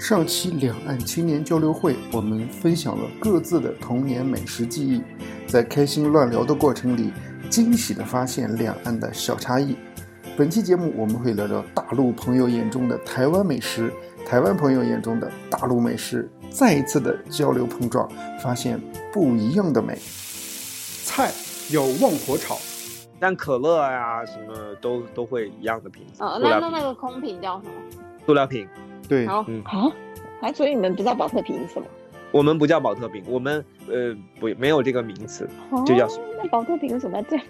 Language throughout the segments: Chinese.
上期两岸青年交流会，我们分享了各自的童年美食记忆，在开心乱聊的过程里，惊喜地发现两岸的小差异。本期节目我们会聊聊大陆朋友眼中的台湾美食，台湾朋友眼中的大陆美食，再一次的交流碰撞，发现不一样的美。菜有旺火炒，但可乐呀什么都都会一样的瓶子，呃，那那那个空瓶叫什么？塑料瓶。对，好，嗯啊，还所以你们不知道保特瓶是什么？我们不叫保特瓶，我们呃不没有这个名词，就叫哦那保特瓶为什么要这样？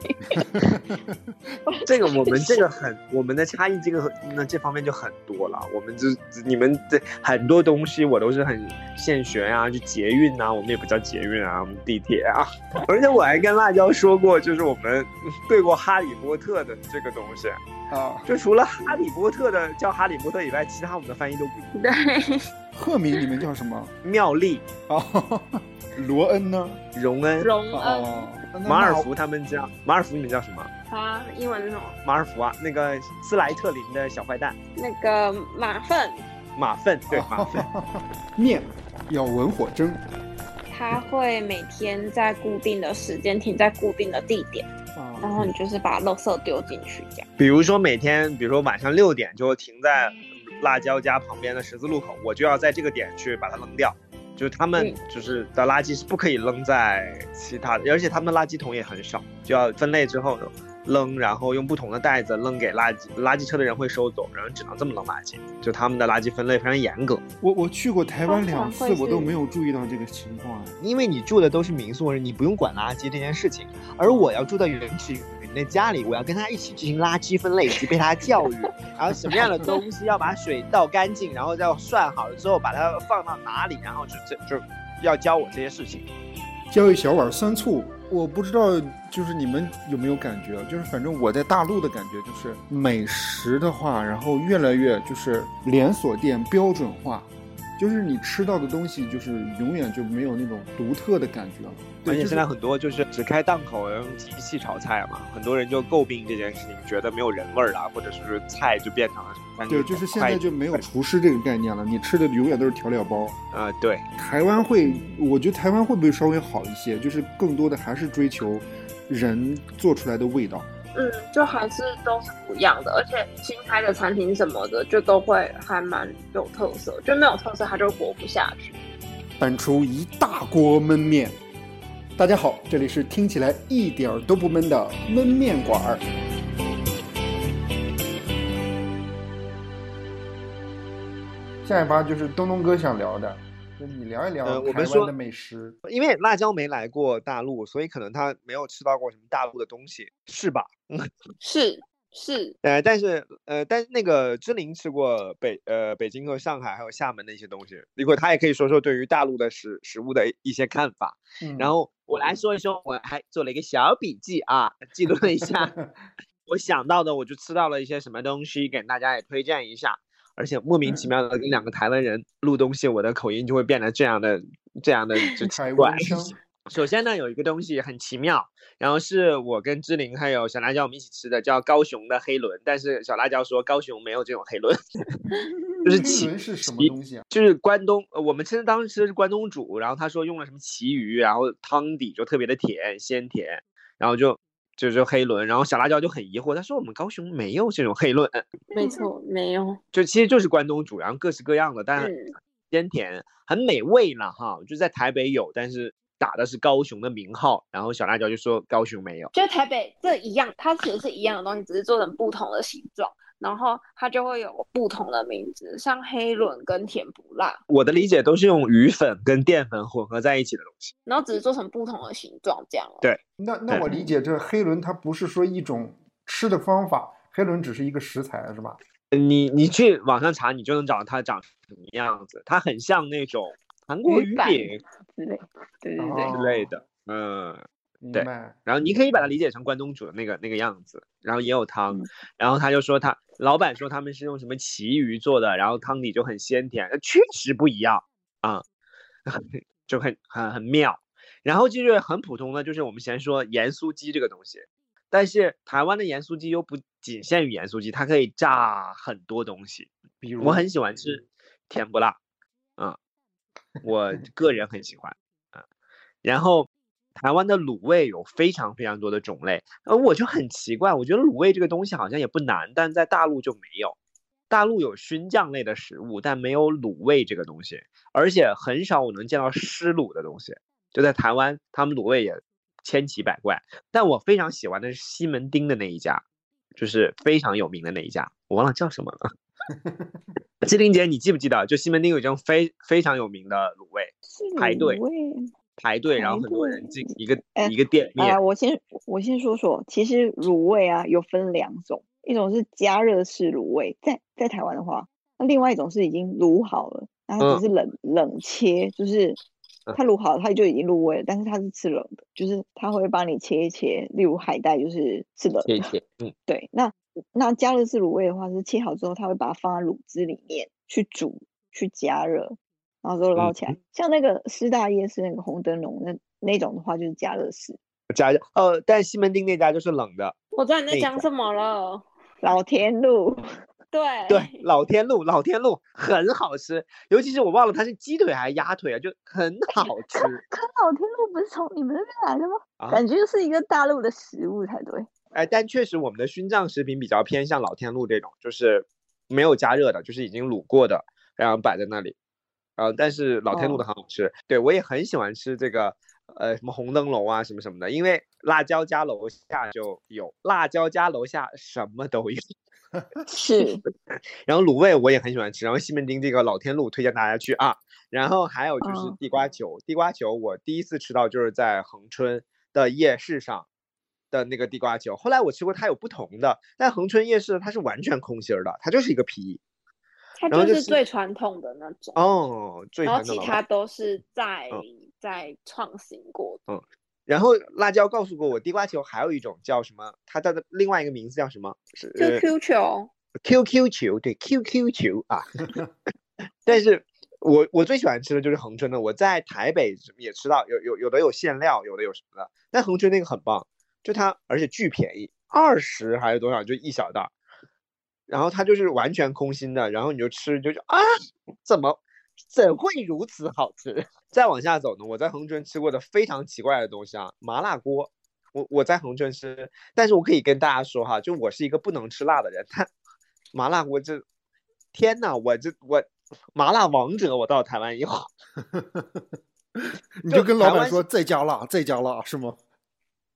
这个我们这个很我们的差异，这个那这方面就很多了。我们这你们这很多东西我都是很现学啊，就捷运啊，我们也不叫捷运啊，我们地铁啊。而且我还跟辣椒说过，就是我们对过哈利波特的这个东西，啊，就除了哈利波特的叫哈利波特以外，其他我们的翻译都不一样。对，赫敏你们叫什么？妙丽、哦，罗恩呢？荣恩、荣恩，马尔福他们家马尔福，你们叫什么？啊英文是什么？马尔福啊，那个斯莱特林的小坏蛋那个马粪，马粪，对马粪。面要文火蒸他会每天在固定的时间停在固定的地点，然啊，后你就是把垃圾丢进去，这样。比如说每天，比如说晚上六点就停在辣椒家旁边的十字路口，我就要在这个点去把它扔掉。就是他们嗯就是的垃圾是不可以扔在其他的，而且他们的垃圾桶也很少，就要分类之后扔，然后用不同的袋子扔给垃圾垃圾车的人会收走，然后只能这么扔垃圾。就他们的垃圾分类非常严格，我我去过台湾两次我都没有注意到这个情况。因为你住的都是民宿，你不用管垃圾这件事情，而我要住在原始人的家里，我要跟他一起进行垃圾分类以及被他教育，然后什么样的东西要把水倒干净，然后再算好了之后把它放到哪里，然后就这就要教我这些事情。浇一小碗酸醋，我不知道，就是你们有没有感觉？就是反正我在大陆的感觉就是美食的话，然后越来越就是连锁店标准化，就是你吃到的东西就是永远就没有那种独特的感觉了。而且现在很多就是只开档口用机器炒菜嘛，很多人就诟病这件事情，觉得没有人味儿了，或者是菜就变成了什么？对，就是现在就没有厨师这个概念了，你吃的永远都是调料包。啊、对，台湾会，我觉得台湾会不会稍微好一些？就是更多的还是追求人做出来的味道。嗯，就还是都是不一样的，而且新开的餐厅什么的，就都会还蛮有特色，就没有特色它就活不下去。搬出一大锅焖面。大家好，这里是听起来一点儿都不闷的焖面馆儿。下一趴就是东东哥想聊的，就你聊一聊台湾的美食。因为辣椒没来过大陆，所以可能他没有吃到过什么大陆的东西，是吧？是是，呃，但是呃，但是那个芝玲吃过北呃北京和上海还有厦门的一些东西，一会儿他也可以说说对于大陆的食食物的一些看法。嗯然后我来说一说，我还做了一个小笔记啊，记录了一下 我想到的，我就吃到了一些什么东西，给大家也推荐一下。而且莫名其妙的跟两个台湾人录东西，我的口音就会变得这样的这样的就奇台怪首先呢，有一个东西很奇妙，然后是我跟志玲还有小辣椒我们一起吃的，叫高雄的黑轮。但是小辣椒说高雄没有这种黑轮，就是黑奇轮是什么东西啊？就是关东，呃我们吃的当时吃的是关东煮，然后他说用了什么旗鱼，然后汤底就特别的甜，鲜甜，然后就就是黑轮，然后小辣椒就很疑惑，他说我们高雄没有这种黑轮，没错，没有。就其实就是关东煮，然后各式各样的，但嗯，鲜甜，很美味了哈。就在台北有，但是打的是高雄的名号，然后小辣椒就说高雄没有。就台北这一样，它其实是一样的东西，只是做成不同的形状，然后它就会有不同的名字，像黑轮跟甜不辣，我的理解都是用鱼粉跟淀粉混合在一起的东西。然后只是做成不同的形状这样哦。对那那我理解这黑轮它不是说一种吃的方法，黑轮只是一个食材是吧？你你去网上查，你就能找到它长什么样子。它很像那种韩国鱼饼之类，对对对，哦之类的，嗯。对。然后你可以把它理解成关东煮的那个那个样子，然后也有汤，嗯然后他就说他老板说他们是用什么旗鱼做的，然后汤底就很鲜甜，呃确实不一样啊，就很很很妙。然后就是很普通的，就是我们先说盐酥鸡这个东西，但是台湾的盐酥鸡又不仅限于盐酥鸡，它可以炸很多东西。比如我很喜欢吃甜不辣，嗯，我个人很喜欢，嗯，然后台湾的卤味有非常非常多的种类，呃我就很奇怪，我觉得卤味这个东西好像也不难，但在大陆就没有。大陆有熏酱类的食物，但没有卤味这个东西，而且很少我能见到湿卤的东西。就在台湾，他们卤味也千奇百怪。但我非常喜欢的是西门町的那一家，就是非常有名的那一家，我忘了叫什么了。志玲姐，你记不记得？就西门町有一家非非常有名的卤味，排队排队，然后很多人进一个一个店面。啊，我先我先说说，其实卤味啊有分两种。一种是加热式卤味，在在台湾的话，那另外一种是已经卤好了，然后只是冷冷切，就是它卤好了，它就已经入味了，但是它是吃冷的，就是它会帮你切一切，例如海带就是吃冷的，切切，嗯，对。那那加热式卤味的话，是切好之后，它会把它放在卤汁里面去煮去加热，然后之后捞起来。像那个师大夜市那个红灯笼那那种的话，就是加热式。加热，呃，但西门町那家就是冷的。我知道你在讲什么了。老天路，对对，老天路，老天路很好吃，尤其是我忘了它是鸡腿还是鸭腿啊，就很好吃。可老天路不是从你们那边来的吗？感觉就是一个大陆的食物才对。哎，但确实我们的熏酱食品比较偏向老天路这种，就是没有加热的，就是已经卤过的，然后摆在那里。呃，但是老天路的很好吃，对我也很喜欢吃这个。呃，什么红灯笼啊，什么什么的，因为辣椒家楼下就有，辣椒家楼下什么都有，是。然后卤味我也很喜欢吃，然后西门町这个老天路推荐大家去啊。然后还有就是地瓜球，地瓜球我第一次吃到就是在恒春的夜市上的那个地瓜球，后来我吃过它有不同的，但恒春夜市它是完全空心儿的，它就是一个皮，它就是最传统的那种哦，然后其他都是在。在创新过，嗯，然后辣椒告诉过我，地瓜球还有一种叫什么？它的另外一个名字叫什么？是 QQ 球，QQ 球，对，QQ 球啊。但是我我最喜欢吃的就是恒春的，我在台北也吃到，有有有的有馅料，有的有什么的。但恒春那个很棒，就它而且巨便宜，二十还是多少，就一小袋。然后它就是完全空心的，然后你就吃就就啊，怎么？怎会如此好吃？再往下走呢？我在恒春吃过的非常奇怪的东西啊，麻辣锅。我我在恒春吃，但是我可以跟大家说哈，就我是一个不能吃辣的人。他麻辣锅这，天呐，我这我麻辣王者，我到台湾以后，你就跟老板说再加辣，再加辣是吗？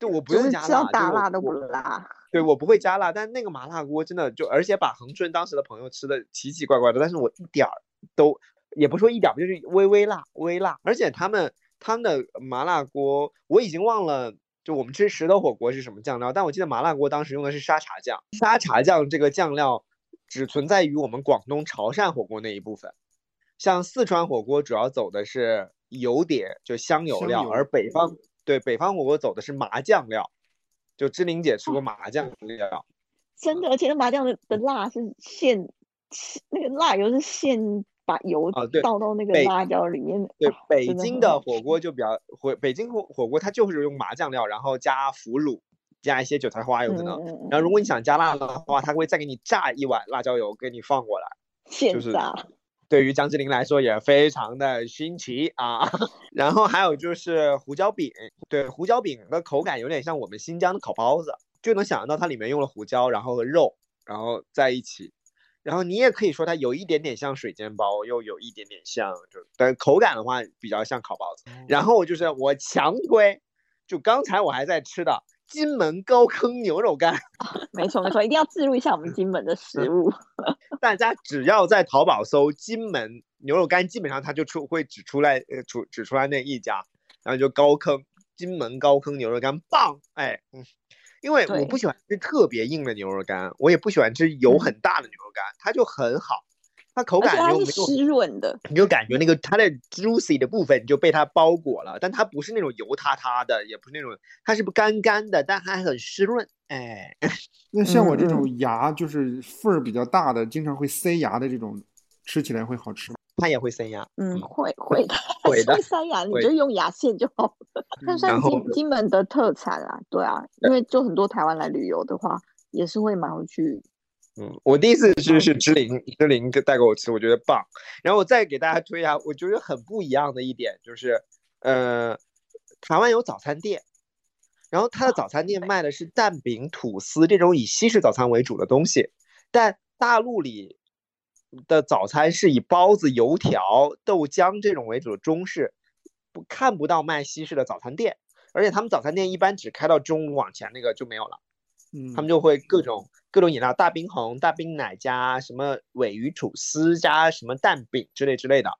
就我不用加辣，大辣都不辣。对我不会加辣，但那个麻辣锅真的就，而且把恒春当时的朋友吃的奇奇怪怪的，但是我一点儿都。也不说一点，就是微微辣，微辣。而且他们他们的麻辣锅，我已经忘了，就我们吃石头火锅是什么酱料，但我记得麻辣锅当时用的是沙茶酱。沙茶酱这个酱料只存在于我们广东潮汕火锅那一部分，像四川火锅主要走的是油碟，就香油料，而北方对北方火锅走的是麻酱料。就志玲姐吃过麻酱料，真的，而且那麻酱的的辣是现，那个辣油是现。把油倒到那个辣椒里面。对，北京的火锅就比较火，北京火火锅它就是用麻酱料，然后加腐乳，加一些韭菜花有可能。然后如果你想加辣的话，它会再给你炸一碗辣椒油给你放过来。现炸。对于江志玲来说也非常的新奇啊。然后还有就是胡椒饼，对，胡椒饼的口感有点像我们新疆的烤包子，就能想象到它里面用了胡椒，然后和肉，然后在一起。然后你也可以说它有一点点像水煎包，又有一点点像，就但口感的话比较像烤包子。然后就是我强推，就刚才我还在吃的金门高坑牛肉干。没错没错，一定要记录一下我们金门的食物。大家只要在淘宝搜金门牛肉干，基本上它就出会只出来呃出只出来那一家，然后就高坑金门高坑牛肉干棒，哎嗯。因为我不喜欢吃特别硬的牛肉干，我也不喜欢吃油很大的牛肉干，它就很好，它口感就没有湿润的，你就感觉那个它的 juicy 的部分就被它包裹了，但它不是那种油塌塌的，也不是那种，它是不干干的，但还很湿润，哎，那像我这种牙就是缝儿比较大的，经常会塞牙的这种，吃起来会好吃吗？它也会塞牙，嗯，会 会的，会的，塞牙，你就用牙线就好了。它算金金门的特产啊，对啊，因为就很多台湾来旅游的话，也是会买回去嗯，我第一次吃是芝林，芝林带给我吃，我觉得棒。然后我再给大家推一下，我觉得很不一样的一点就是，呃，台湾有早餐店，然后它的早餐店卖的是蛋饼、吐司这种以西式早餐为主的东西，但大陆里的早餐是以包子、油条、豆浆这种为主的中式，不看不到卖西式的早餐店，而且他们早餐店一般只开到中午往前那个就没有了。他们就会各种各种饮料，大冰红、大冰奶加什么尾鱼吐司加什么蛋饼之类之类的，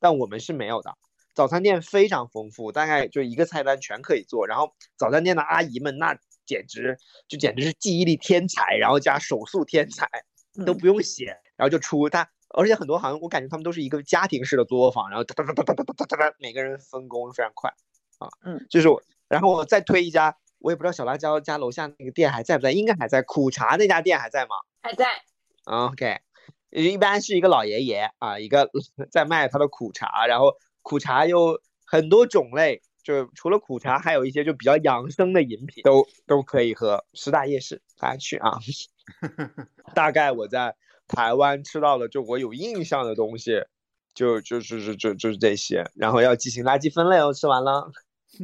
但我们是没有的。早餐店非常丰富，大概就一个菜单全可以做。然后早餐店的阿姨们那简直就简直是记忆力天才，然后加手速天才，都不用写，然后就出。他而且很多好像我感觉他们都是一个家庭式的作坊，然后哒哒哒哒哒哒哒哒，每个人分工非常快啊。嗯，就是我，然后我再推一家。我也不知道小辣椒家楼下那个店还在不在，应该还在。苦茶那家店还在吗？还在。OK，一般是一个老爷爷啊，一个 在卖他的苦茶，然后苦茶有很多种类，就除了苦茶，还有一些就比较养生的饮品都都可以喝。十大夜市，大家去啊。大概我在台湾吃到的，就我有印象的东西，就就是就就就是这些。然后要进行垃圾分类哦，吃完了。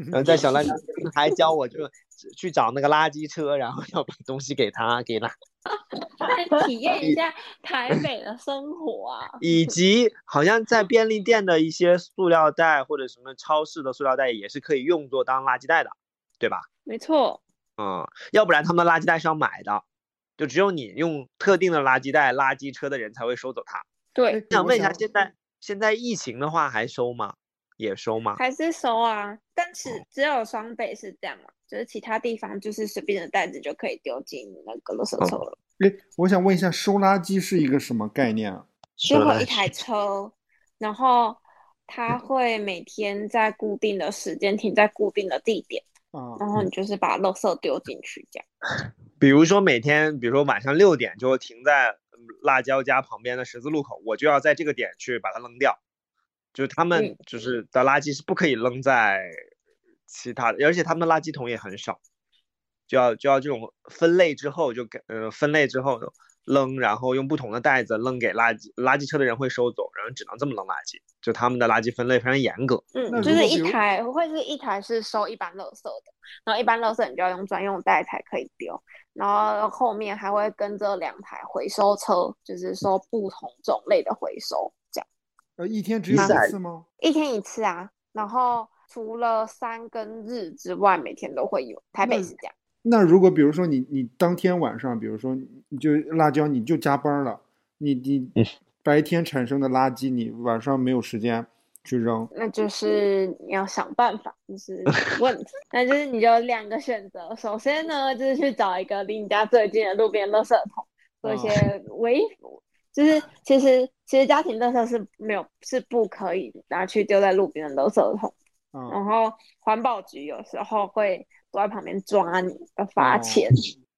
然后在小辣椒 还教我就。去找那个垃圾车，然后要把东西给他给他，再体验一下 台北的生活啊！以及好像在便利店的一些塑料袋或者什么超市的塑料袋也是可以用作当垃圾袋的，对吧？没错。嗯，要不然他们的垃圾袋是要买的，就只有你用特定的垃圾袋，垃圾车的人才会收走它。对。想问一下，现在现在疫情的话还收吗？也收吗？还是收啊？但是只有双北是这样嘛？就是其他地方，就是随便的袋子就可以丢进那个垃圾车了。哎，我想问一下，收垃圾是一个什么概念啊？就会一台车，然后它会每天在固定的时间停在固定的地点，然后你就是把垃圾丢进去这样。比如说每天，比如说晚上六点就停在辣椒家旁边的十字路口，我就要在这个点去把它扔掉。就是他们就是的垃圾是不可以扔在。其他的，而且他们的垃圾桶也很少，就要就要这种分类之后就给呃分类之后扔，然后用不同的袋子扔给垃圾垃圾车的人会收走，然后只能这么扔垃圾，就他们的垃圾分类非常严格。嗯，就是一台会是一台是收一般垃圾的，然后一般垃圾你就要用专用袋才可以丢，然后后面还会跟着两台回收车，就是收不同种类的回收这样。呃，一天只有一次吗？一天一次啊，然后。除了三跟日之外，每天都会有。台北是这样。那如果比如说你你当天晚上，比如说你就辣椒你就加班了，你你白天产生的垃圾你晚上没有时间去扔，那就是你要想办法，就是 问题。那就是你就两个选择，首先呢就是去找一个离你家最近的路边垃圾桶，做一些微，就是其实其实家庭垃圾是没有是不可以拿去丢在路边的垃圾桶。然后环保局有时候会躲在旁边抓你，要罚钱，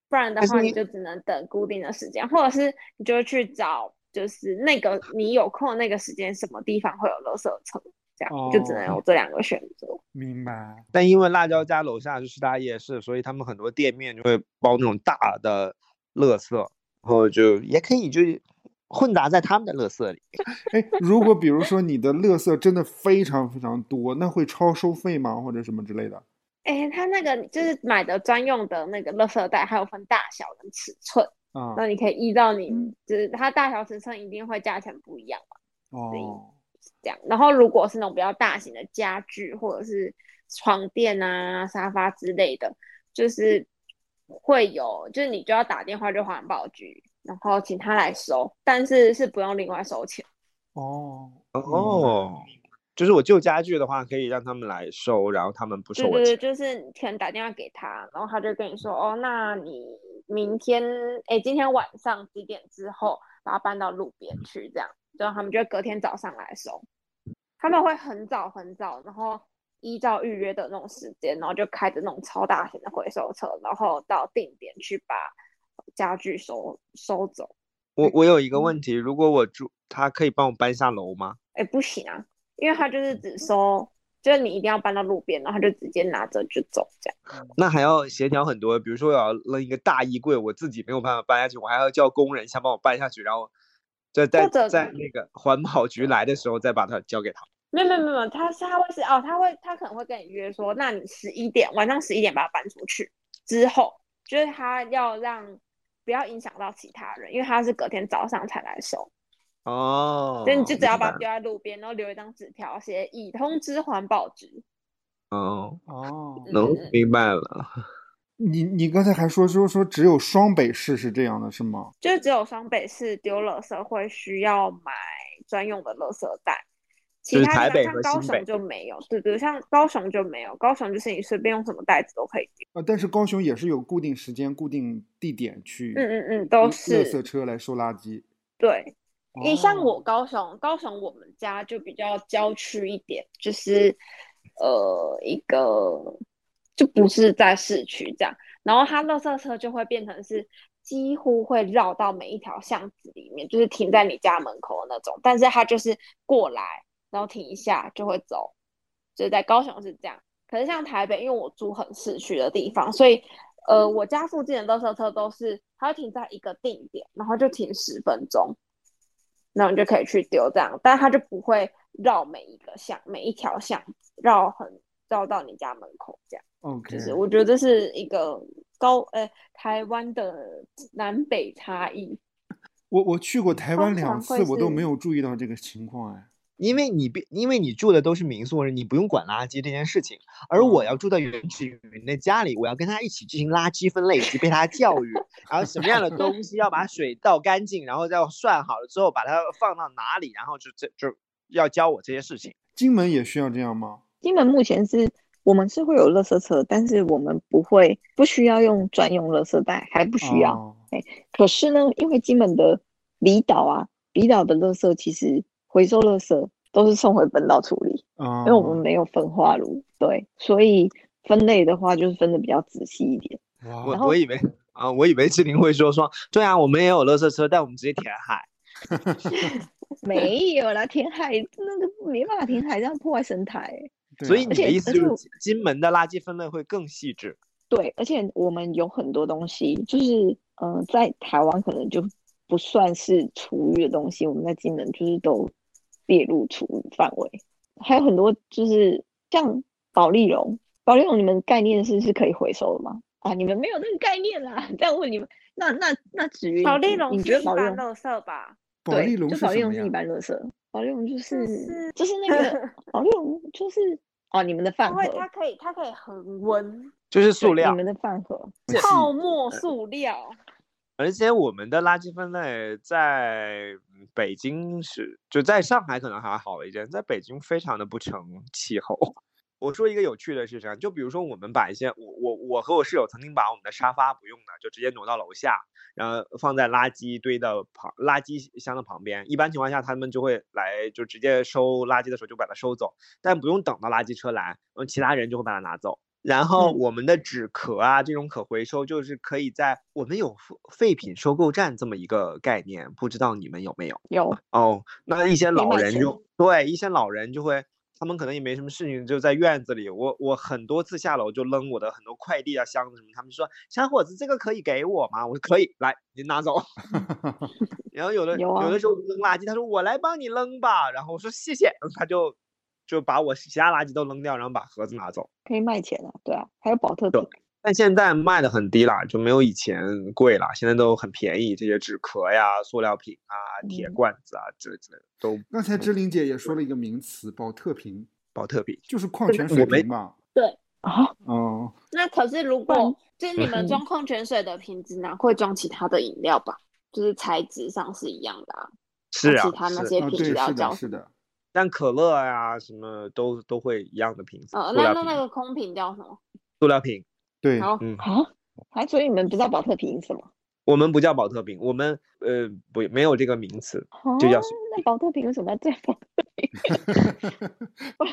不然的话你就只能等固定的时间，或者是你就去找，就是那个你有空的那个时间，什么地方会有垃圾车，这样就只能有这两个选择。明白。但因为辣椒家楼下就是大夜市，所以他们很多店面就会包那种大的垃圾，然后就也可以就。混杂在他们的乐色里。哎，如果比如说你的乐色真的非常非常多，那会超收费吗？或者什么之类的？哎，他那个就是买的专用的那个垃圾袋，还有分大小跟尺寸啊。那你可以依照你，就是它大小尺寸一定会价钱不一样嘛。哦，这样。然后如果是那种比较大型的家具或者是床垫啊、沙发之类的，就是会有，就是你就要打电话就环保局。然后请他来收，但是是不用另外收钱。哦哦，就是我旧家具的话，可以让他们来收，然后他们不收我钱。对对，就是你可能打电话给他，然后他就跟你说，哦，那你明天，哎，今天晚上几点之后把它搬到路边去，这样，然后他们就隔天早上来收。他们会很早很早，然后依照预约的那种时间，然后就开着那种超大型的回收车，然后到定点去把。家具收收走，我我有一个问题，如果我住，他可以帮我搬下楼吗？哎，不行啊，因为他就是只收就是你一定要搬到路边，然后就直接拿着就走这样。那还要协调很多，比如说我要扔一个大衣柜，我自己没有办法搬下去，我还要叫工人先帮我搬下去，然后在在在那个环保局来的时候再把它交给他。没有没有没有没有，他是他会是哦，他会他可能会跟你约说，那你十一点晚上十一点把它搬出去之后，就是他要让不要影响到其他人，因为他是隔天早上才来收，哦，所以你就只要把它丢在路边，然后留一张纸条，写已通知环保局。哦，哦，嗯能明白了。你你刚才还说说说只有双北市是这样的，是吗？就只有双北市丢垃圾会需要买专用的垃圾袋，其他台北和地方像高雄就没有。对对，像高雄就没有，高雄就是你随便用什么袋子都可以丢。啊，但是高雄也是有固定时间、固定地点去，嗯嗯嗯，都是垃是圾车来收垃圾。对。你像哦我高雄，高雄我们家就比较郊区一点，就是呃一个就不是在市区这样，然后它垃圾车就会变成是几乎会绕到每一条巷子里面，就是停在你家门口的那种，但是它就是过来，然后停一下就会走，就是在高雄是这样。可是像台北，因为我住很市区的地方，所以呃我家附近的垃圾车都是它会停在一个定点，然后就停十分钟。然后你就可以去丢这样，但它就不会绕每一个巷、每一条巷子，绕很绕到你家门口这样。OK，就是我觉得这是一个高呃台湾的南北差异。我我去过台湾两次，我都没有注意到这个情况哎。因为你别，因为你住的都是民宿，你不用管垃圾这件事情，而我要住在原始云的家里，我要跟他一起进行垃圾分类以及被他教育，然后什么样的 东西要把水倒干净，然后再涮好了之后把它放到哪里，然后就这就要教我这些事情。金门也需要这样吗？金门目前是我们是会有垃圾车，但是我们不会不需要用专用垃圾袋，还不需要。哦可是呢，因为金门的离岛啊，离岛的垃圾其实回收垃圾都是送回本岛处理，哦，因为我们没有焚化炉，对，所以分类的话就是分的比较仔细一点。我我以为啊，我以为志玲会说说，对啊，我们也有垃圾车，但我们直接填海。没有啦，填海那个没办法填海，这样破坏生态欸。啊所以你的意思就是金门的垃圾分类会更细致？对，而且我们有很多东西，就是呃，在台湾可能就不算是厨余的东西，我们在金门就是都列入厨余范围。还有很多就是像保利龙，保利龙你们概念是是可以回收的吗？啊，你们没有那个概念啦。这样问你们，那那那至于，保利龙你觉得保利龙？般垃圾吧？对，保利龙就是保利龙是一？般垃圾，保利龙就是是就是那个 保利龙就是哦，你们的饭盒它可以它可以恒温，就是塑料你，们的饭盒，泡沫塑料。而且我们的垃圾分类在北京是，就在上海可能还好一点，在北京非常的不成气候。我说一个有趣的事情，就比如说我们把一些我我我和我室友曾经把我们的沙发不用的就直接挪到楼下，然后放在垃圾堆的旁垃圾箱的旁边。一般情况下，他们就会来就直接收垃圾的时候就把它收走，但不用等到垃圾车来，嗯，其他人就会把它拿走。然后嗯我们的纸壳啊，这种可回收，就是可以在我们有废废品收购站这么一个概念，不知道你们有没有？有哦，那一些老人就对一些老人就会，他们可能也没什么事情，就在院子里。我我很多次下楼就扔我的很多快递啊、箱子什么，他们就说小伙子这个可以给我吗？我说可以，来您拿走。然后有的有啊的时候扔垃圾，他说我来帮你扔吧，然后我说谢谢，他就就把我其他垃圾都扔掉，然后把盒子拿走。可以卖钱的，对啊，还有保特瓶，但现在卖的很低啦，就没有以前贵啦，现在都很便宜，这些纸壳呀、塑料瓶啊、铁嗯罐子啊之类之类的都刚才志玲姐也说了一个名词，保特瓶，保特瓶。就是矿泉水瓶嘛。对？啊，哦，那可是如果就是你们嗯装矿泉水的瓶子呢，会装其他的饮料吧？就是材质上是一样的啊。是啊其，他那些瓶子对，是的，要交？是的，但可乐啊、什么都都会一样的瓶子，呃，塑料瓶，那那那个空瓶叫什么？塑料瓶。对，好，嗯，啊，还所以你们不知道保特瓶是什么？我们不叫保特瓶，我们呃不没有这个名词。就叫啊那保特瓶为什么要这样？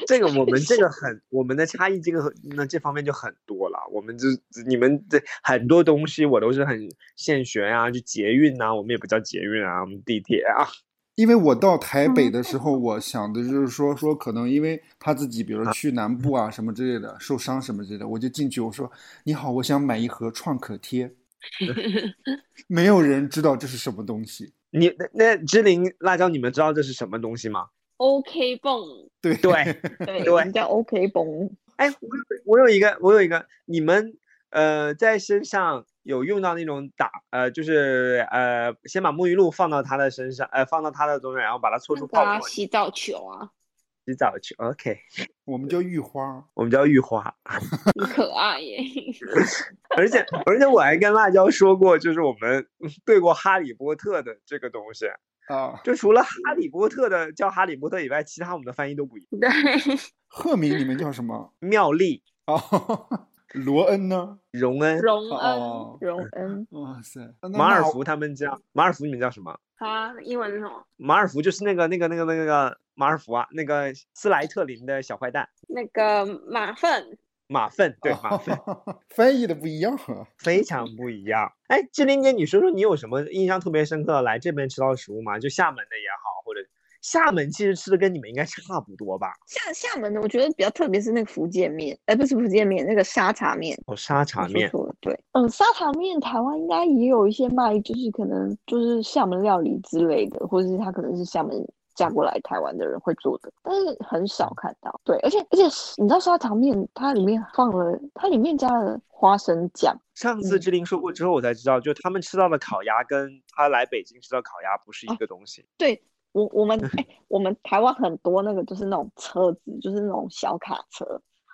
这个我们这个很，我们的差异这个那这方面就很多了。我们就你们这很多东西我都是很现学啊，就捷运啊，我们也不叫捷运啊，我们地铁啊。因为我到台北的时候，我想的就是说说可能因为他自己，比如说去南部啊什么之类的受伤什么之类的，我就进去我说你好，我想买一盒创可贴，没有人知道这是什么东西。你那那芝林辣椒，你们知道这是什么东西吗？OK 泵，对对，对，对我们叫 OK 绷。哎，我我有一个，我有一个，你们呃在身上有用到那种打呃，就是呃，先把沐浴露放到他的身上，呃，放到他的中间，然后把它搓出泡沫，洗澡球啊，洗澡球。OK，我们叫浴花，我们叫浴花。很可爱耶。而且而且我还跟辣椒说过，就是我们对过哈利波特的这个东西，啊，就除了哈利波特的叫哈利波特以外，其他我们的翻译都不一样。对，赫敏你们叫什么？妙丽、哦，罗恩呢？荣恩、荣恩，哦，荣恩，哇塞，马尔福他们家马尔福，你们叫什么？他英文是什么？马尔福就是那个那个那个那个那个马尔福啊，那个斯莱特林的小坏蛋那个马粪，马粪，对马粪。哦 翻译的不一样啊。非常不一样。哎，志玲姐，你说说你有什么印象特别深刻的来这边吃到的食物吗？就厦门的也好，厦门其实吃的跟你们应该差不多吧？厦厦门的，我觉得比较特别是那个福建面，哎，不是福建面，那个沙茶面。哦，沙茶面，错了，对，嗯，沙茶面台湾应该也有一些卖，就是可能就是厦门料理之类的，或者是他可能是厦门嫁过来台湾的人会做的，但是很少看到。对，而且而且你知道沙茶面它里面放了，它里面加了花生酱，上次嗯志玲说过之后，我才知道，就他们吃到的烤鸭跟他来北京吃到烤鸭不是一哦个东西。对我我们哎、我们台湾很多那个就是那种车子，就是那种小卡车，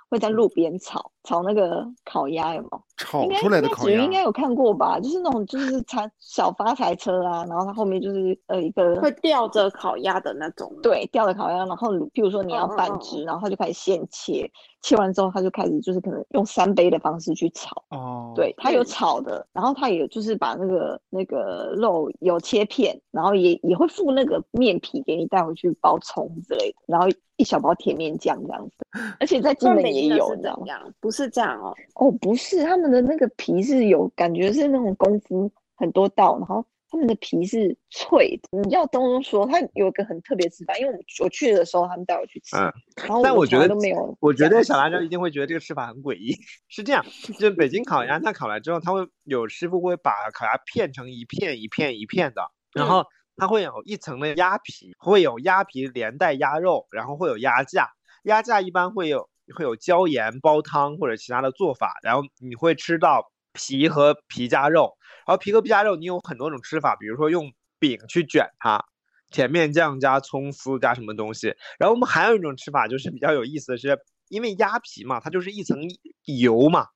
会在路边炒炒那个烤鸭，有没有？炒应该出来的烤鸭应该有看过吧？就是那种就是财小发财车啊，然后它后面就是呃一个会吊着烤鸭的那种。，对吊着烤鸭，然后你譬如说你要半只，然后他就开始现切，切完之后他就开始就是可能用三杯的方式去炒。哦，对，它有嗯炒的，然后它也就是把那个那个肉有切片，然后也也会附那个面皮给你带回去包葱之类的，然后一小包甜面酱这样子，而且在金门也有，是你知道吗？怎样？不是这样哦。哦，不是，他们的那个皮是有感觉是那种功夫很多道，然后他们的皮是脆的。你要东东说，它有一个很特别吃法，因为我们我去的时候他们带我去吃，嗯然后但我觉得都没有我觉得小辣椒一定会觉得这个吃法很诡异。是这样，就北京烤鸭，它烤来之后，它会有师傅会把烤鸭片成一片一片一片的，然嗯后它会有一层的鸭皮，会有鸭皮连带鸭肉，然后会有鸭架，鸭架一般会有会有椒盐煲汤或者其他的做法，然后你会吃到皮和皮夹肉，然后皮和皮夹肉你有很多种吃法，比如说用饼去卷它。甜面酱加葱丝加什么东西，然后我们还有一种吃法，就是比较有意思的是，因为鸭皮嘛，它就是一层油嘛，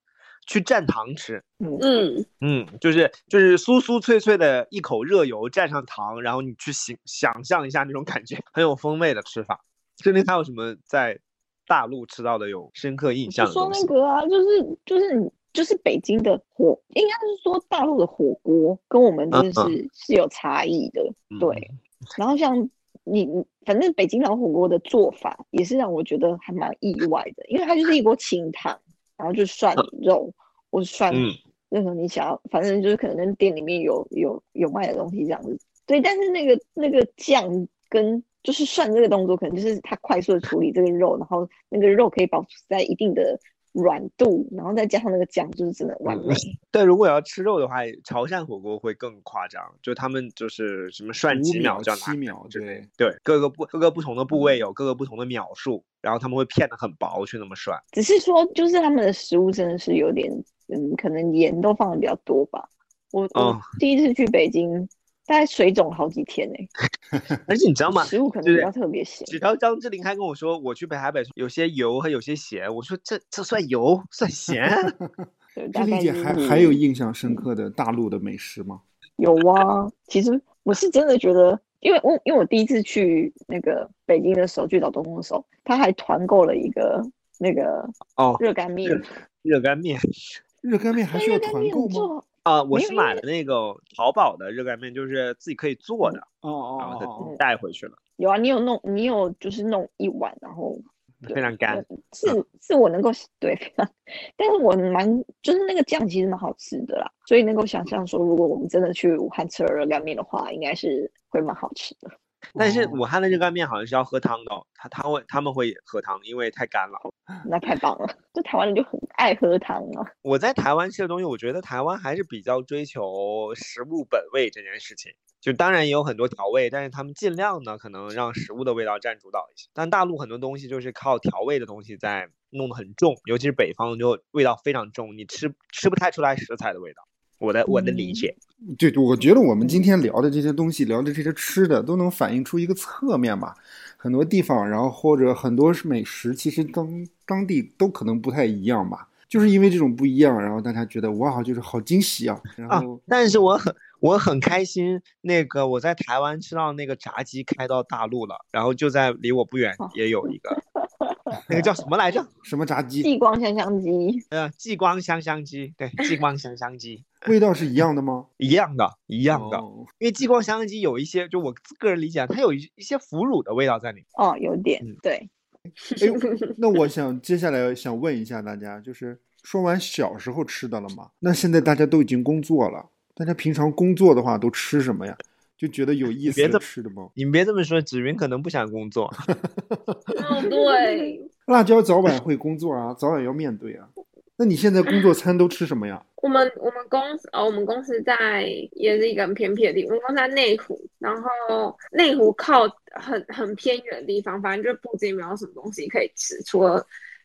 去蘸糖吃。嗯，嗯，就是就是酥酥脆脆的一口热油蘸上糖，然后你去想想象一下那种感觉，很有风味的吃法。这里还有什么在大陆吃到的有深刻印象就说？那个啊，就是就是你就是北京的火，应该是说大陆的火锅跟我们是、嗯是有差异的，嗯对。然后像你你反正北京老火锅的做法也是让我觉得还蛮意外的，因为它就是一锅清汤，然后就涮肉或者涮嗯任何你想要，反正就是可能跟店里面有有有卖的东西这样子。对，但是那个那个酱跟就是涮这个动作，可能就是它快速的处理这个肉，然后那个肉可以保持在一定的软度，然后再加上那个酱，就是真的完美。但如果要吃肉的话，潮汕火锅会更夸张，就他们就是什么涮几秒七秒，对，对，各个部各个不同的部位有各个不同的秒数，然后他们会片的很薄去那么涮。只是说，就是他们的食物真的是有点，嗯，可能盐都放的比较多吧。我我哦第一次去北京，大概水肿好几天呢、而且你知道吗？食物可能就是比较特别咸。然后张智霖还跟我说，我去北海北有些油和有些咸，我说这这算油算咸？对，志大概就玲姐还还有印象深刻的大陆的美食吗？有啊，其实我是真的觉得，因为我因为我第一次去那个北京的时候，去找东东的时候，他还团购了一个那个哦，热干面，热干面热干面还需要但热干面团购吗？做啊，我是买了那个淘宝的热干面，就是自己可以做的，哦哦然后再哦哦带回去了，有啊，你有弄，你有就是弄一碗，然后 非常干。呃是是我能够对，但是我蛮就是那个酱其实蛮好吃的啦，所以能够想象说，如果我们真的去武汉吃了热干面的话，应该是会蛮好吃的。但是哦武汉的热干面好像是要喝汤的、哦，他他会他们会喝汤，因为太干了。那太棒了，就台湾人就很爱喝汤啊。我在台湾吃的东西，我觉得台湾还是比较追求食物本味这件事情。就当然也有很多调味，但是他们尽量呢，可能让食物的味道占主导一些。但大陆很多东西就是靠调味的东西在弄得很重，尤其是北方就味道非常重，你吃吃不太出来食材的味道。我的我的理嗯解，对，我觉得我们今天聊的这些东西，聊的这些吃的，都能反映出一个侧面吧。很多地方，然后或者很多美食，其实当当地都可能不太一样吧。就是因为这种不一样，然后大家觉得哇，就是好惊喜啊。然啊后，但是我很我很开心，那个我在台湾吃到那个炸鸡开到大陆了，然后就在离我不远哦也有一个，那个叫什么来着？什么炸鸡，激光香香鸡，呃，激光香香鸡，对，激光香香鸡，味道是一样的吗？一样的，一样的。哦因为激光香香鸡有一些，就我个人理解啊，它有一一些腐乳的味道在里面。哦，有点嗯对。哎，那我想接下来想问一下大家，就是说完小时候吃的了吗？那现在大家都已经工作了，大家平常工作的话都吃什么呀？就觉得有意思的别这吃的吗？你们别这么说，子云可能不想工作。哦，对，辣椒早晚会工作啊，早晚要面对啊。那你现在工作餐都吃什么呀？我们我们公司哦，我们公司在也是一个很偏僻的地方，我们公司在内湖，然后内湖靠很很偏远的地方，反正就附近没有什么东西可以吃，除了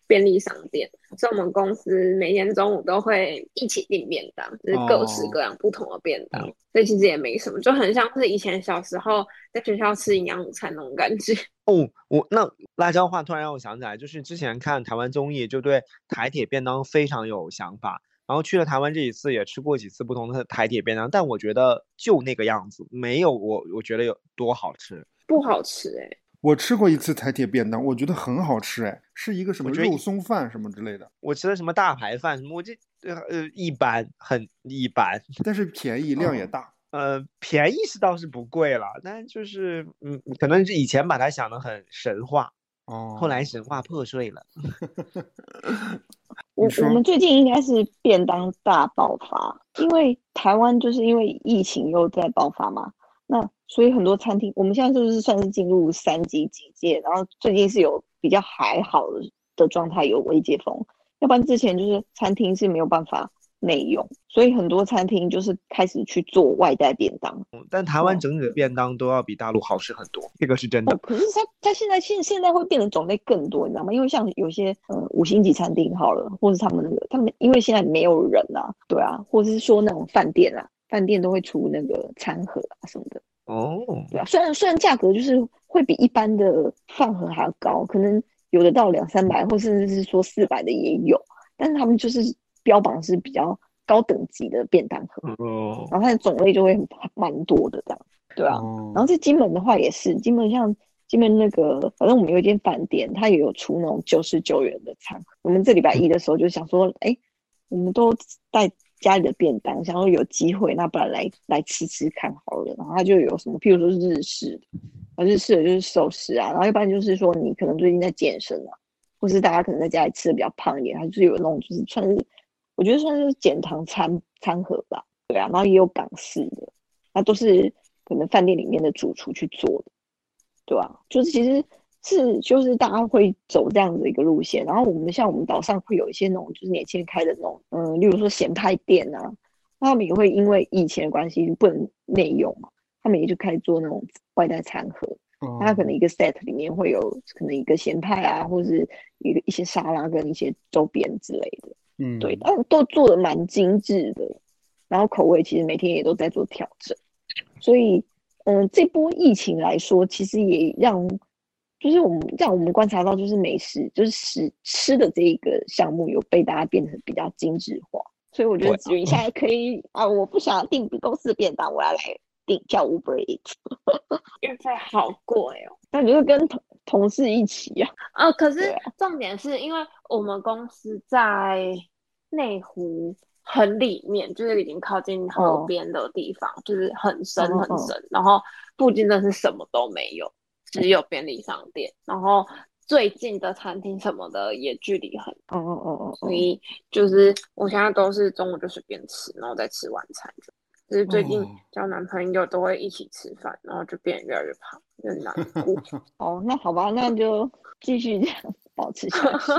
便利商店。所以我们公司每天中午都会一起订便当，就是各式哦各样不同的便当，嗯所以其实也没什么，就很像是以前小时候在学校吃营养午餐那种感觉。哦，我那辣椒话突然让我想起来，就是之前看台湾综艺，就对台铁便当非常有想法。然后去了台湾这一次，也吃过几次不同的台铁便当，但我觉得就那个样子，没有我我觉得有多好吃。不好吃哎、我吃过一次台铁便当，我觉得很好吃，哎，是一个什么肉松饭什么之类的，我吃的什么大排饭什么，我这呃呃一般，很一般。但是便宜，量也大。呃，便宜是倒是不贵了，但就是嗯，可能是以前把它想的很神话，哦，后来神话破碎了。我我们最近应该是便当大爆发，因为台湾就是因为疫情又在爆发嘛，那所以很多餐厅，我们现在就是算是进入三级警戒，然后最近是有比较还好的的状态，有微解封，要不然之前就是餐厅是没有办法内用，所以很多餐厅就是开始去做外带便当。嗯但台湾哦整体的便当都要比大陆好吃很多，这个是真哦的。，可是它它现在现现在会变得种类更多，你知道吗？因为像有些呃五星级餐厅好了，或是他们那个他们因为现在没有人啊，对啊，或者是说那种饭店啊，饭店都会出那个餐盒啊什么的，哦，对啊。虽然虽然价格就是会比一般的饭盒还要高，可能有的到两三百，或甚至是说四百的也有，但是他们就是标榜是比较高等级的便当盒，哦，然后它的种类就会蛮多的这样，对啊。哦然后在金门的话也是，金门像金门那个，反正我们有一间饭店，它也有出那种九十九元的餐盒。我们这礼拜一的时候就想说，哎，我们都带家里的便当，想说有机会，那不然来来吃吃看好了。然后它就有什么，譬如说是日式的，啊日式的就是寿司啊，然后一般就是说你可能最近在健身啊，或是大家可能在家里吃的比较胖一点，它就是有那种就是算是，我觉得算是减糖餐餐盒吧，对啊，然后也有港式的，那都是可能饭店里面的主厨去做的，对吧、就是其实是就是大家会走这样子一个路线，然后我们像我们岛上会有一些那种就是年轻人开的那种，嗯，例如说咸派店啊，那他们也会因为疫情的关系不能内用嘛，他们也就开始做那种外带餐盒，它可能一个 set 里面会有可能一个咸派啊，或者是一个一些沙拉跟一些周边之类的。嗯，对，但都做的蛮精致的，然后口味其实每天也都在做调整，所以，嗯，这波疫情来说，其实也让，就是我们这样我们观察到，就是美食，就是食吃的这一个项目有被大家变成比较精致化，所以我觉得云现在可以啊，我不想要订公司的便当，我要来订叫 Uber Eats，运费好贵哦。但你就是跟同同事一起啊，呃，可是重点是因为我们公司在内湖很里面，就是已经靠近河哦边的地方，就是很深很深，然后附近真的是什么都没有，只有便利商店，然后最近的餐厅什么的也距离很，哦哦哦哦哦，所以就是我现在都是中午就随便吃，然后再吃晚餐。就是最近哦交男朋友都会一起吃饭，然后就变得越来越胖，就很难过。哦，那好吧，那就继续这样保持下去。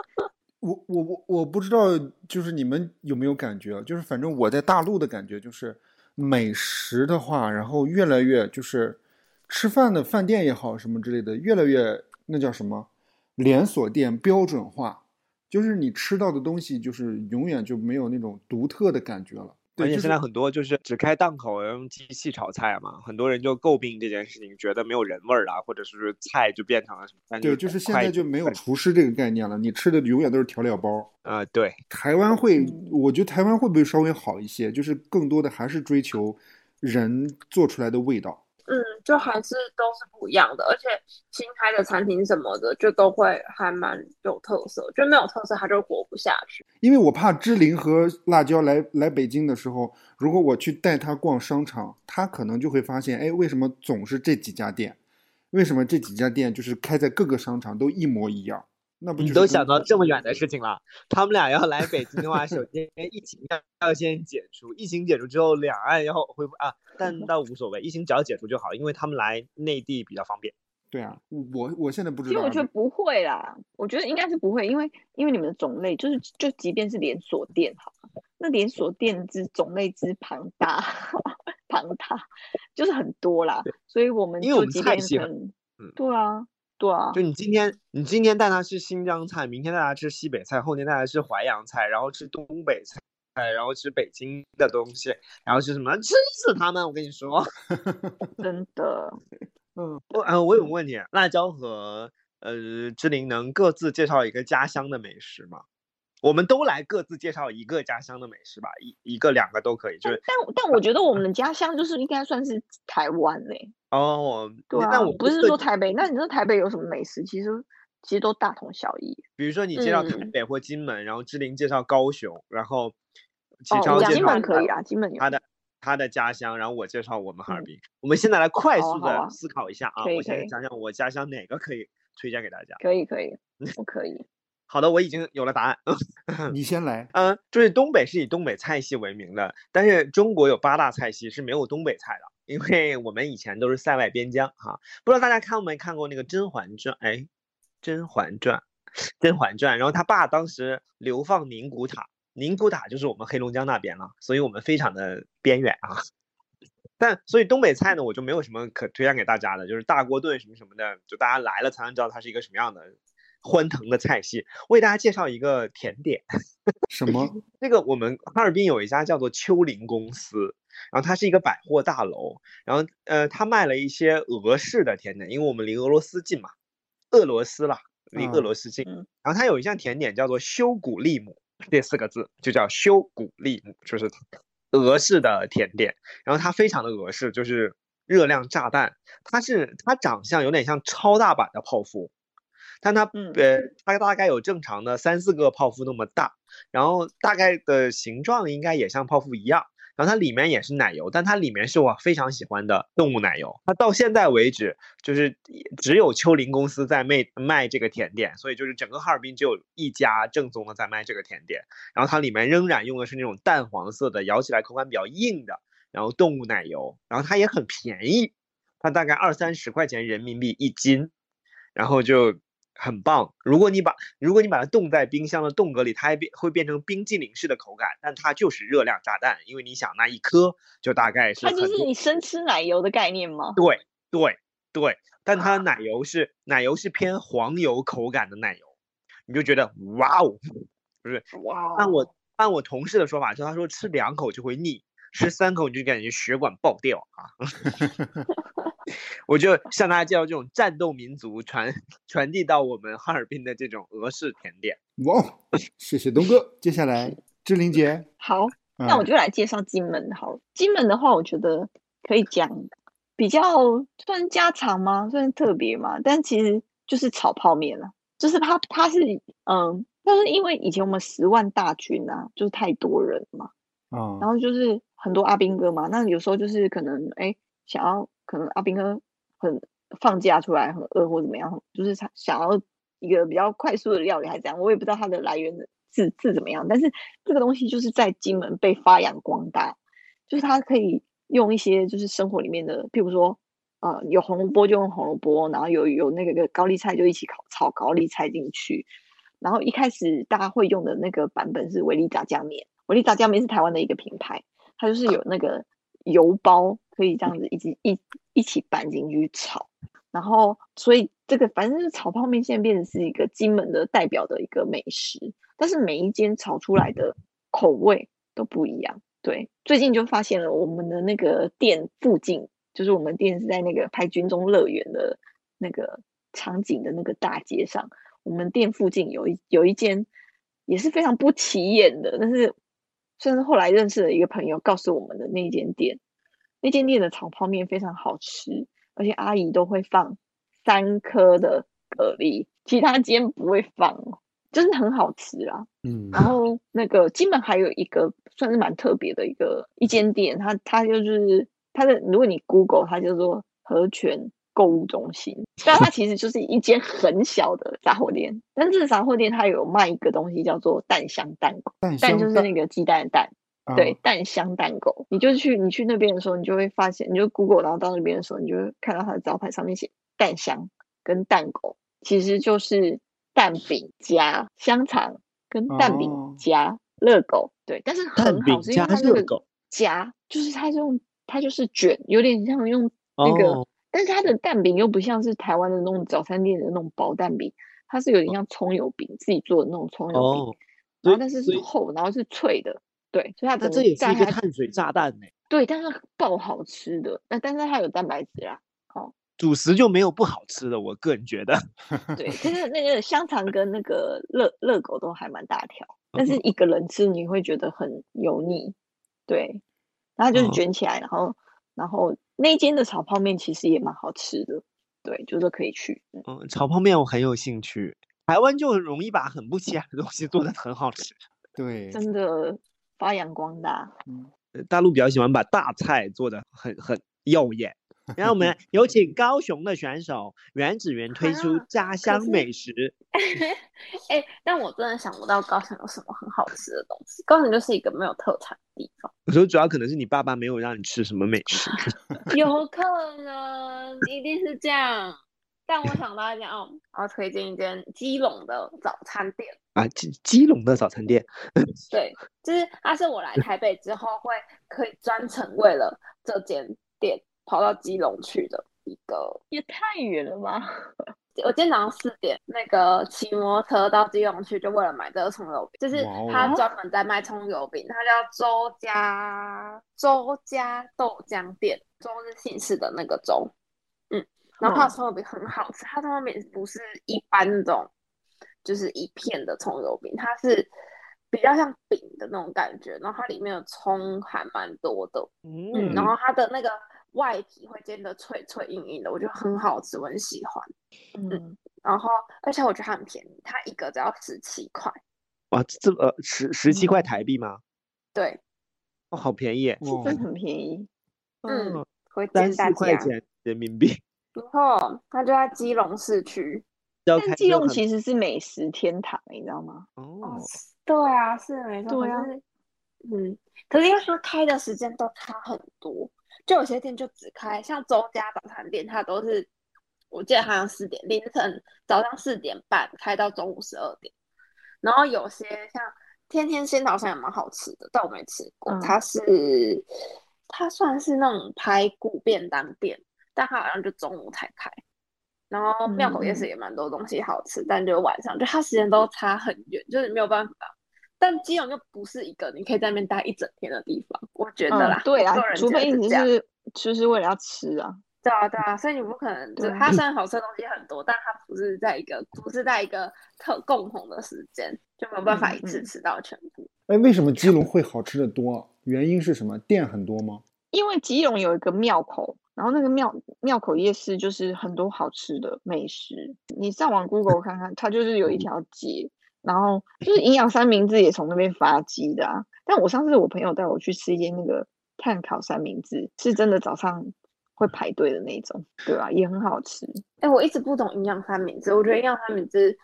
我我我我不知道，就是你们有没有感觉啊？就是反正我在大陆的感觉就是，美食的话，然后越来越就是吃饭的饭店也好什么之类的，越来越那叫什么连锁店标准化，就是你吃到的东西就是永远就没有那种独特的感觉了。而且现在很多就是只开档口用机器炒菜嘛，很多人就诟病这件事情，觉得没有人味儿了，或者是菜就变成了什么，对，就是现在就没有厨师这个概念了，你吃的永远都是调料包。呃对，台湾会嗯，我觉得台湾会不会稍微好一些？就是更多的还是追求人做出来的味道。就还是都是不一样的，而且新开的餐厅什么的，就都会还蛮有特色，就没有特色它就活不下去。因为我怕芝林和辣椒来来北京的时候，如果我去带他逛商场，他可能就会发现，哎，为什么总是这几家店？为什么这几家店就是开在各个商场都一模一样？那不你都想到这么远的事情了。他们俩要来北京的话，首先 疫情要要先解除，疫情解除之后，两岸要恢复啊，但倒无所谓，疫情只要解除就好，因为他们来内地比较方便。对啊，我我现在不知其实道啊。我觉得不会啦，我觉得应该是不会，因为因为你们的种类就是就即便是连锁店哈，那连锁店之种类之庞大 庞大，就是很多啦，所以我们因为我们就即便菜系很嗯对啊对啊就，你今天你今天带他吃新疆菜，明天带他吃西北菜，后天带他吃淮扬菜，然后吃东北菜。然后吃北京的东西，然后吃什么？吃死他们！我跟你说，真的嗯，我呃，我有个问题，辣椒和呃志玲能各自介绍一个家乡的美食吗？我们都来各自介绍一个家乡的美食吧，一一个两个都可以。就是但但我觉得我们的家乡就是应该算是台湾嘞、哦，对啊，但我不是说台北，那你说台北有什么美食？其实其实都大同小异。比如说你介绍台嗯北或金门，然后志玲介绍高雄，然后启超介绍门可以啊，金门有他的他的家乡，然后我介绍我们哈尔滨。我们现在来快速的思考一下啊，我现在想想我家乡哪个可以推荐给大家。可以可以，我可以。好的，我已经有了答案。你先来。嗯，就是东北是以东北菜系为名的，但是中国有八大菜系是没有东北菜的，因为我们以前都是塞外边疆哈。不知道大家看没看过那个《甄嬛传》？哎，《甄嬛传》，《甄嬛传》，然后他爸当时流放宁古塔，宁古塔就是我们黑龙江那边了，所以我们非常的边远啊。但所以东北菜呢，我就没有什么可推荐给大家的，就是大锅炖什么什么的，就大家来了才能知道它是一个什么样的欢腾的菜系。为大家介绍一个甜点。什么？那个我们哈尔滨有一家叫做秋林公司，然后它是一个百货大楼，然后呃，它卖了一些俄式的甜点，因为我们离俄罗斯近嘛，俄罗斯啦，离俄嗯罗斯近。嗯然后它有一项甜点叫做修古利姆，这四个字就叫修古利姆，就是俄式的甜点。然后它非常的俄式，就是热量炸弹，它是它长相有点像超大版的泡芙。但它嗯呃，它大概有正常的三四个泡芙那么大，然后大概的形状应该也像泡芙一样，然后它里面也是奶油，但它里面是我非常喜欢的动物奶油。它到现在为止，就是只有秋林公司在卖卖这个甜点，所以就是整个哈尔滨只有一家正宗的在卖这个甜点。然后它里面仍然用的是那种淡黄色的，咬起来口感比较硬的，然后动物奶油，然后它也很便宜，它大概二三十块钱人民币一斤，然后就。很棒，如果你把如果你把它冻在冰箱的冻格里，它还变会变成冰激凌式的口感，但它就是热量炸弹，因为你想那一颗就大概是它就是你生吃奶油的概念吗？对对对，但它的奶油是奶油是偏黄油口感的奶油，你就觉得哇哦，不是哇哦按我按我同事的说法，就他说吃两口就会腻，吃三口你就感觉血管爆掉啊。我就向大家介绍这种战斗民族传 传递到我们哈尔滨的这种俄式甜点。哇哦，谢谢东哥。接下来志玲姐，好，那我嗯就来介绍金门好了。金门的话，我觉得可以讲比较算家常吗？算特别吗？但其实就是炒泡面了，就是它它是嗯，但是因为以前我们十万大军啊，就是太多人嘛，啊然后就是很多阿兵哥嘛，那有时候就是可能哎想要可能阿兵哥很放假出来很饿或怎么样，就是他想要一个比较快速的料理还是怎样，我也不知道它的来源是是怎么样，但是这个东西就是在金门被发扬光大，就是它可以用一些就是生活里面的，譬如说，呃，有红萝卜就用红萝卜，然后有有那个高丽菜就一起烤炒高丽菜进去。然后一开始大家会用的那个版本是维力炸酱面，维力炸酱面是台湾的一个品牌，它就是有那个油包可以这样子一起一一起拌进去炒。然后，所以这个反正是炒泡面，现在变成是一个金门的代表的一个美食。但是每一间炒出来的口味都不一样。对，最近就发现了我们的那个店附近，就是我们店是在那个拍军中乐园的那个场景的那个大街上，我们店附近有一有一间也是非常不起眼的，但是算是后来认识的一个朋友告诉我们的那间店，那间店的炒泡面非常好吃。而且阿姨都会放三颗的蛤蜊，其他间不会放，就是很好吃啊。嗯，然后那个金门还有一个算是蛮特别的一个一间店，它它就是它的，如果你 Google 它叫做和泉购物中心，但它其实就是一间很小的杂货店，但这个杂货店它有卖一个东西叫做蛋香蛋狗，蛋就是那个鸡蛋的蛋。对，蛋香蛋狗，你就去你去那边的时候，你就会发现，你就 Google，然后到那边的时候，你就会看到它的招牌上面写蛋香跟蛋狗，其实就是蛋饼加香肠跟蛋饼加热狗，对，但是很好吃，因为它那个夹就是它是用它就是卷，有点像用那个，但是它的蛋饼又不像是台湾的那种早餐店的那种薄蛋饼，它是有点像葱油饼自己做的那种葱油饼，然后但是是厚，然后是脆的。对，所以它这也是一个碳水炸弹呢。对，但是爆好吃的，那但是它有蛋白质啊。哦，主食就没有不好吃的，我个人觉得。对，其实那个香肠跟那个热热狗都还蛮大条，但是一个人吃你会觉得很油腻。对，然后就是卷起来，然后然后那间的炒泡面其实也蛮好吃的。对，就是可以去。嗯，炒泡面我很有兴趣。台湾就很容易把很不起眼的东西做的很好吃。对，真的。发扬光大，嗯，大陆比较喜欢把大菜做的很很耀眼。然后我们 有请高雄的选手袁子元推出家乡美食。哎，但我真的想不到高雄有什么很好吃的东西。高雄就是一个没有特产的地方。我说主要可能是你爸爸没有让你吃什么美食。有可能，一定是这样。但我想到一家哦，我要推荐一间基隆的早餐店啊，基基隆的早餐店。对，就是它是我来台北之后会可以专程为了这间店跑到基隆去的一个，也太远了吧！我今天早上四点那个骑摩托车到基隆去，就为了买这个葱油饼，就是他专门在卖葱油饼，它叫周家周家豆浆店，周是姓氏的那个周。然后它的葱油饼很好吃，它葱油饼不是一般那种，就是一片的葱油饼，它是比较像饼的那种感觉。然后它里面的葱还蛮多的，嗯，然后它的那个外皮会煎的脆脆硬硬的，我觉得很好吃，我很喜欢。嗯，然后而且我觉得它很便宜，它一个只要十七块。哇，这呃十十七块台币吗？对，哦，好便宜，真的很便宜。嗯，三四块钱人民币。然后它就在基隆市区，但基隆其实是美食天堂，你知道吗？哦，对啊，是没错，对啊，嗯，可是因为它开的时间都差很多，就有些店就只开，像周家早餐店，它都是我记得好像四点凌晨早上四点半开到中午十二点，然后有些像天天鲜好像也蛮好吃的，但我没吃过，它是它算是那种排骨便当店。但它好像就中午才开，然后庙口夜市也蛮多东西好吃，但就晚上，就它时间都差很远，就是没有办法。但基隆就不是一个你可以在那边待一整天的地方，我觉得啦。对啊，除非你是就是为了要吃啊。对啊，对啊，所以你不可能，就它虽然好吃的东西很多，但它不是在一个不是在一个特共同的时间，就没有办法一次吃到全部。哎，为什么基隆会好吃的多？原因是什么？店很多吗？因为基隆有一个庙口。然后那个庙庙口夜市就是很多好吃的美食，你上网 Google 看看，它就是有一条街，然后就是营养三明治也从那边发迹的啊。但我上次我朋友带我去吃一间那个碳烤三明治，是真的早上会排队的那种，对吧？也很好吃。哎，我一直不懂营养三明治，我觉得营养三明治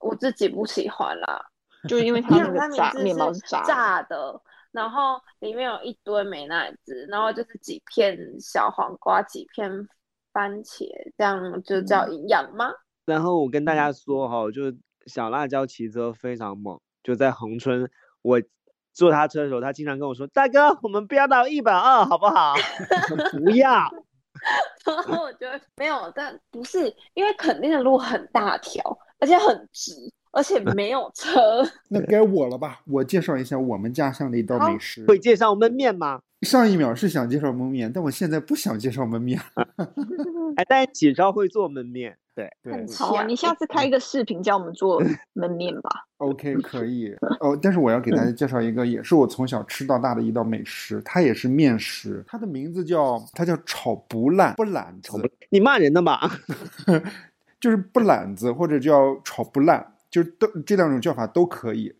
我自己不喜欢啦，就是因为它那个炸面包是炸炸的。然后里面有一堆美乃滋，然后就是几片小黄瓜，几片番茄，这样就叫营养吗？然后我跟大家说哈，就是小辣椒骑车非常猛，就在横村，我坐他车的时候，他经常跟我说：“大哥，我们飙到一百二，好不好？” 不要。然后我觉得没有，但不是因为肯定的路很大条，而且很直，而且 没有车。那该我了吧？我介绍一下我们家乡的一道美食。会介绍焖面吗？上一秒是想介绍焖面，但我现在不想介绍焖面。哎，但是启超会做焖面，对对。好啊，你下次开一个视频教我们做焖面吧。OK，可以。哦，但是我要给大家介绍一个，也是我从小吃到大的一道美食，它也是面食，它的名字叫它叫炒不烂不懒子。你骂人的吧？就是不懒子或者叫炒不烂，就是都这两种叫法都可以。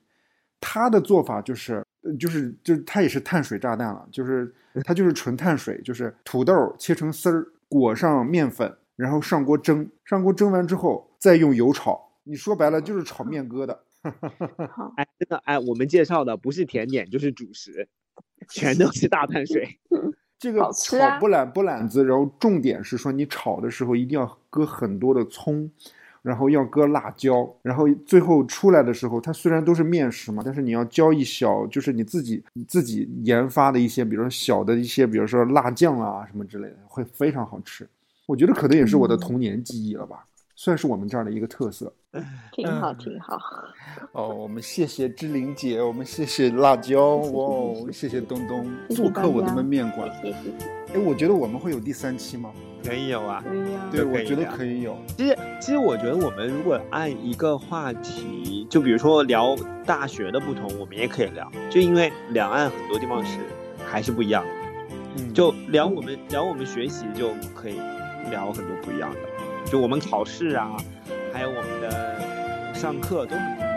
它的做法就是。就是就是它也是碳水炸弹了，就是它就是纯碳水，就是土豆切成丝儿，裹上面粉，然后上锅蒸，上锅蒸完之后再用油炒。你说白了就是炒面疙瘩。哎，真的哎，我们介绍的不是甜点就是主食，全都是大碳水。这个炒不懒不懒子，然后重点是说你炒的时候一定要搁很多的葱。然后要搁辣椒，然后最后出来的时候，它虽然都是面食嘛，但是你要浇一小，就是你自己你自己研发的一些，比如说小的一些，比如说辣酱啊什么之类的，会非常好吃。我觉得可能也是我的童年记忆了吧，算是我们这儿的一个特色。挺好，挺好。哦，我们谢谢志玲姐，我们谢谢辣椒，哇，谢谢东东做客我的焖面馆。谢谢。哎，我觉得我们会有第三期吗？可以有啊，可以啊。对，我觉得可以有。其实，其实我觉得我们如果按一个话题，就比如说聊大学的不同，我们也可以聊。就因为两岸很多地方是还是不一样的，嗯，就聊我们聊我们学习就可以聊很多不一样的。就我们考试啊，还有我们的上课都很。